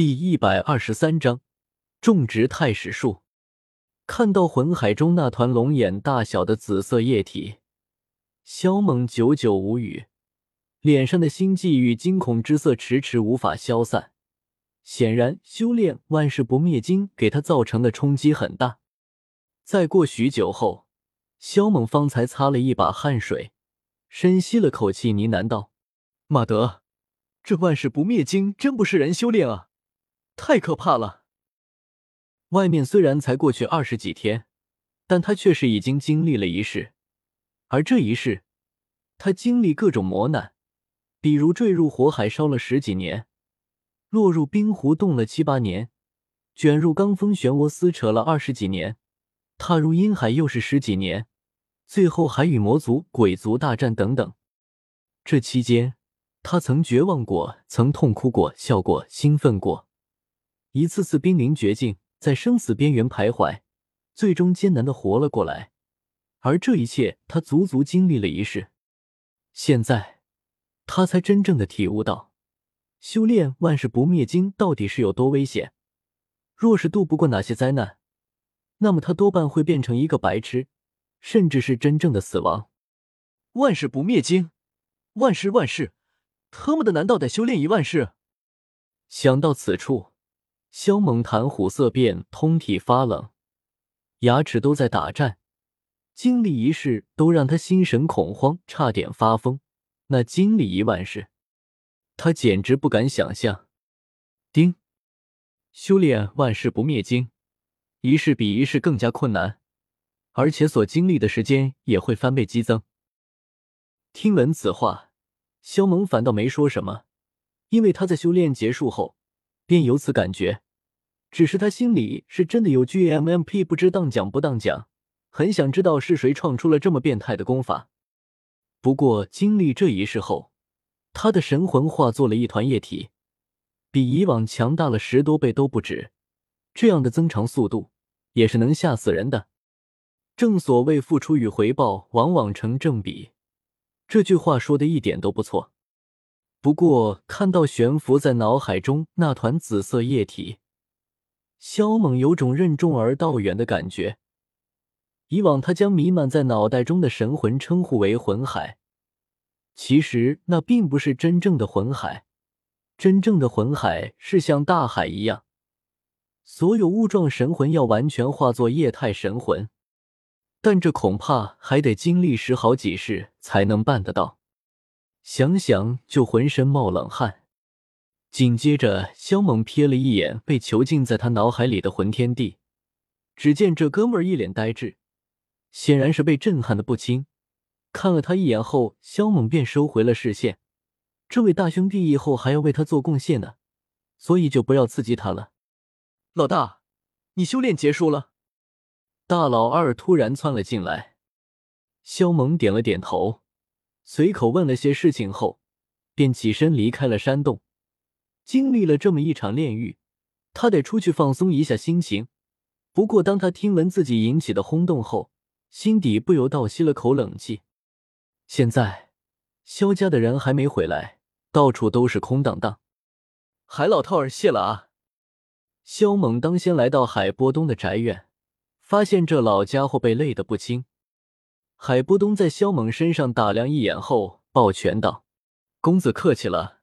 第一百二十三章种植太史树。看到魂海中那团龙眼大小的紫色液体，萧猛久久无语，脸上的心悸与惊恐之色迟迟无法消散。显然，修炼万世不灭经给他造成的冲击很大。再过许久后，萧猛方才擦了一把汗水，深吸了口气，呢喃道：“马德，这万世不灭经真不是人修炼啊！”太可怕了！外面虽然才过去二十几天，但他却是已经经历了一世。而这一世，他经历各种磨难，比如坠入火海烧了十几年，落入冰湖冻了七八年，卷入罡风漩涡撕扯了二十几年，踏入阴海又是十几年，最后还与魔族、鬼族大战等等。这期间，他曾绝望过，曾痛哭过，笑过，兴奋过。一次次濒临绝境，在生死边缘徘徊，最终艰难的活了过来。而这一切，他足足经历了一世。现在，他才真正的体悟到，修炼万世不灭经到底是有多危险。若是渡不过哪些灾难，那么他多半会变成一个白痴，甚至是真正的死亡。万世不灭经，万世万世，特么的，难道得修炼一万世？想到此处。萧猛谈虎色变，通体发冷，牙齿都在打颤。经历一世都让他心神恐慌，差点发疯。那经历一万世，他简直不敢想象。丁，修炼万世不灭经，一世比一世更加困难，而且所经历的时间也会翻倍激增。听闻此话，萧猛反倒没说什么，因为他在修炼结束后。便有此感觉，只是他心里是真的有句 MMP 不知当讲不当讲，很想知道是谁创出了这么变态的功法。不过经历这一事后，他的神魂化作了一团液体，比以往强大了十多倍都不止。这样的增长速度也是能吓死人的。正所谓付出与回报往往成正比，这句话说的一点都不错。不过，看到悬浮在脑海中那团紫色液体，萧猛有种任重而道远的感觉。以往他将弥漫在脑袋中的神魂称呼为魂海，其实那并不是真正的魂海。真正的魂海是像大海一样，所有物状神魂要完全化作液态神魂，但这恐怕还得经历十好几世才能办得到。想想就浑身冒冷汗。紧接着，萧猛瞥了一眼被囚禁在他脑海里的魂天帝，只见这哥们儿一脸呆滞，显然是被震撼的不轻。看了他一眼后，萧猛便收回了视线。这位大兄弟以后还要为他做贡献呢，所以就不要刺激他了。老大，你修炼结束了？大老二突然窜了进来。萧猛点了点头。随口问了些事情后，便起身离开了山洞。经历了这么一场炼狱，他得出去放松一下心情。不过，当他听闻自己引起的轰动后，心底不由倒吸了口冷气。现在，萧家的人还没回来，到处都是空荡荡。海老头儿，谢了啊！萧猛当先来到海波东的宅院，发现这老家伙被累得不轻。海波东在萧猛身上打量一眼后，抱拳道：“公子客气了，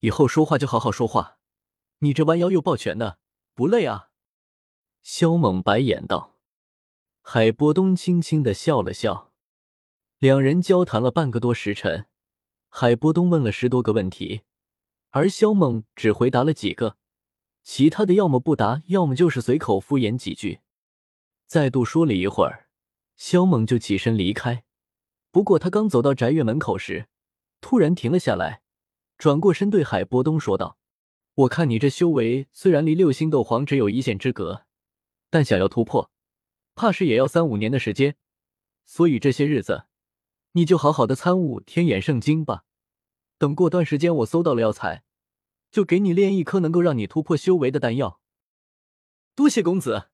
以后说话就好好说话。你这弯腰又抱拳的，不累啊？”萧猛白眼道。海波东轻轻的笑了笑。两人交谈了半个多时辰，海波东问了十多个问题，而萧猛只回答了几个，其他的要么不答，要么就是随口敷衍几句。再度说了一会儿。萧猛就起身离开，不过他刚走到宅院门口时，突然停了下来，转过身对海波东说道：“我看你这修为虽然离六星斗皇只有一线之隔，但想要突破，怕是也要三五年的时间。所以这些日子，你就好好的参悟天眼圣经吧。等过段时间我搜到了药材，就给你炼一颗能够让你突破修为的丹药。”多谢公子。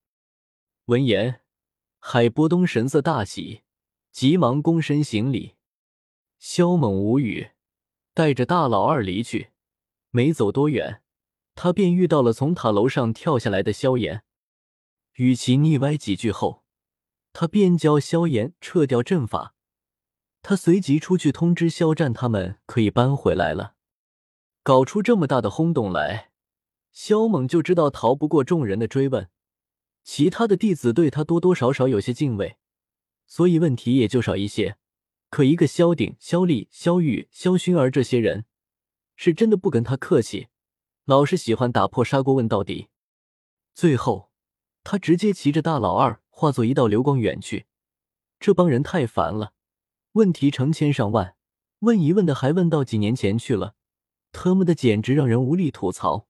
闻言。海波东神色大喜，急忙躬身行礼。萧猛无语，带着大老二离去。没走多远，他便遇到了从塔楼上跳下来的萧炎。与其腻歪几句后，他便教萧炎撤掉阵法。他随即出去通知肖战，他们可以搬回来了。搞出这么大的轰动来，萧猛就知道逃不过众人的追问。其他的弟子对他多多少少有些敬畏，所以问题也就少一些。可一个萧鼎、萧厉、萧玉、萧薰儿这些人，是真的不跟他客气，老是喜欢打破砂锅问到底。最后，他直接骑着大老二化作一道流光远去。这帮人太烦了，问题成千上万，问一问的还问到几年前去了，特么的简直让人无力吐槽。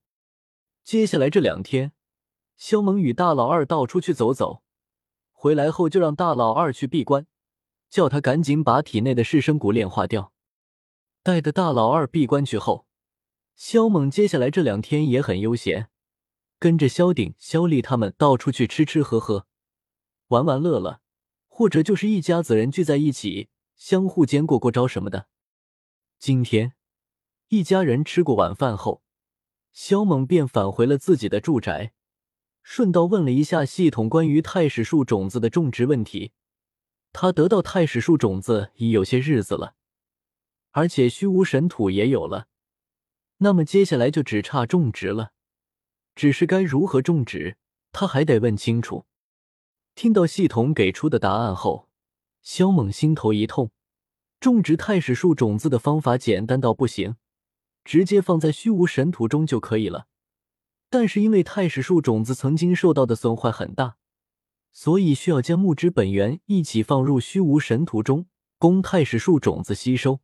接下来这两天。萧猛与大老二到处去走走，回来后就让大老二去闭关，叫他赶紧把体内的噬生骨炼化掉。带着大老二闭关去后，萧猛接下来这两天也很悠闲，跟着萧鼎、萧厉他们到处去吃吃喝喝，玩玩乐乐，或者就是一家子人聚在一起，相互间过过招什么的。今天一家人吃过晚饭后，萧猛便返回了自己的住宅。顺道问了一下系统关于太史树种子的种植问题，他得到太史树种子已有些日子了，而且虚无神土也有了，那么接下来就只差种植了。只是该如何种植，他还得问清楚。听到系统给出的答案后，萧猛心头一痛。种植太史树种子的方法简单到不行，直接放在虚无神土中就可以了。但是因为太史树种子曾经受到的损坏很大，所以需要将木之本源一起放入虚无神土中，供太史树种子吸收。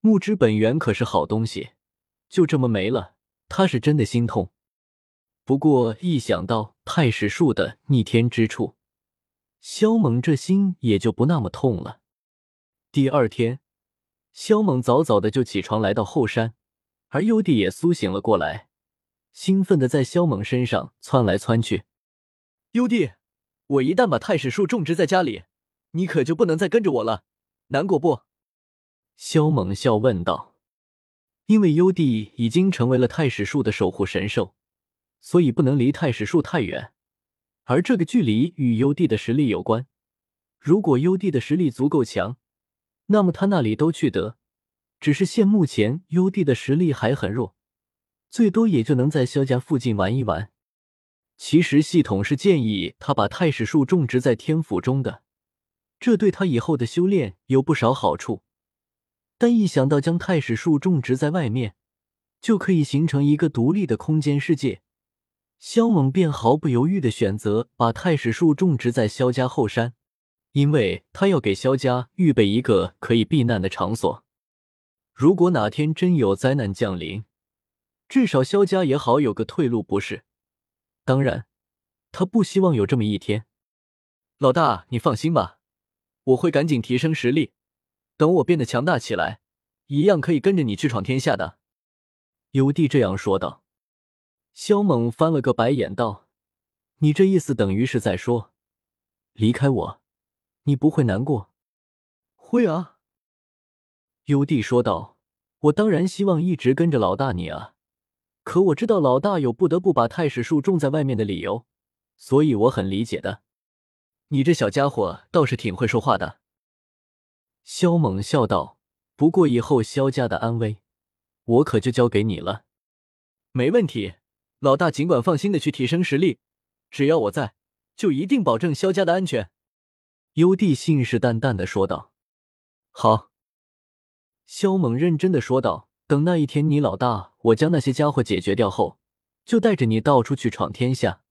木之本源可是好东西，就这么没了，他是真的心痛。不过一想到太史树的逆天之处，萧猛这心也就不那么痛了。第二天，萧猛早早的就起床来到后山，而幽帝也苏醒了过来。兴奋的在萧猛身上窜来窜去。幽帝，我一旦把太史树种植在家里，你可就不能再跟着我了，难过不？萧猛笑问道。因为幽帝已经成为了太史树的守护神兽，所以不能离太史树太远。而这个距离与幽帝的实力有关。如果幽帝的实力足够强，那么他那里都去得。只是现目前幽帝的实力还很弱。最多也就能在萧家附近玩一玩。其实系统是建议他把太史树种植在天府中的，这对他以后的修炼有不少好处。但一想到将太史树种植在外面，就可以形成一个独立的空间世界，萧猛便毫不犹豫的选择把太史树种植在萧家后山，因为他要给萧家预备一个可以避难的场所。如果哪天真有灾难降临，至少萧家也好有个退路，不是？当然，他不希望有这么一天。老大，你放心吧，我会赶紧提升实力，等我变得强大起来，一样可以跟着你去闯天下的。尤帝这样说道。萧猛翻了个白眼，道：“你这意思等于是在说，离开我，你不会难过？”会啊。尤帝说道：“我当然希望一直跟着老大你啊。”可我知道老大有不得不把太史树种在外面的理由，所以我很理解的。你这小家伙倒是挺会说话的。萧猛笑道：“不过以后萧家的安危，我可就交给你了。”没问题，老大尽管放心的去提升实力，只要我在，就一定保证萧家的安全。”幽帝信誓旦旦的说道。“好。”萧猛认真的说道。等那一天，你老大我将那些家伙解决掉后，就带着你到处去闯天下。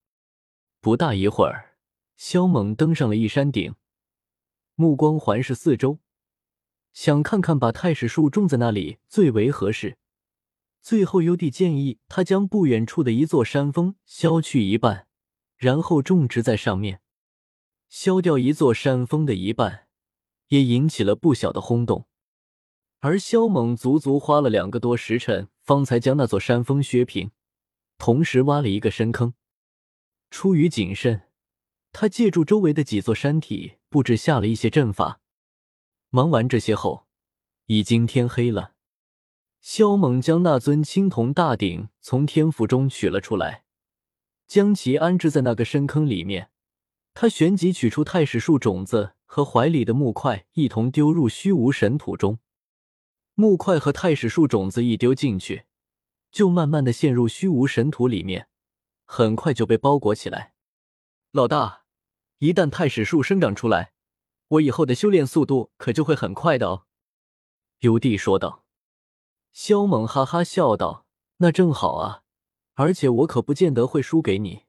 不大一会儿，萧猛登上了一山顶，目光环视四周，想看看把太史树种在那里最为合适。最后，幽帝建议他将不远处的一座山峰削去一半，然后种植在上面。削掉一座山峰的一半，也引起了不小的轰动。而萧猛足足花了两个多时辰，方才将那座山峰削平，同时挖了一个深坑。出于谨慎，他借助周围的几座山体布置下了一些阵法。忙完这些后，已经天黑了。萧猛将那尊青铜大鼎从天府中取了出来，将其安置在那个深坑里面。他旋即取出太史树种子和怀里的木块，一同丢入虚无神土中。木块和太史树种子一丢进去，就慢慢的陷入虚无神土里面，很快就被包裹起来。老大，一旦太史树生长出来，我以后的修炼速度可就会很快的哦。尤帝说道。萧猛哈哈笑道：“那正好啊，而且我可不见得会输给你。”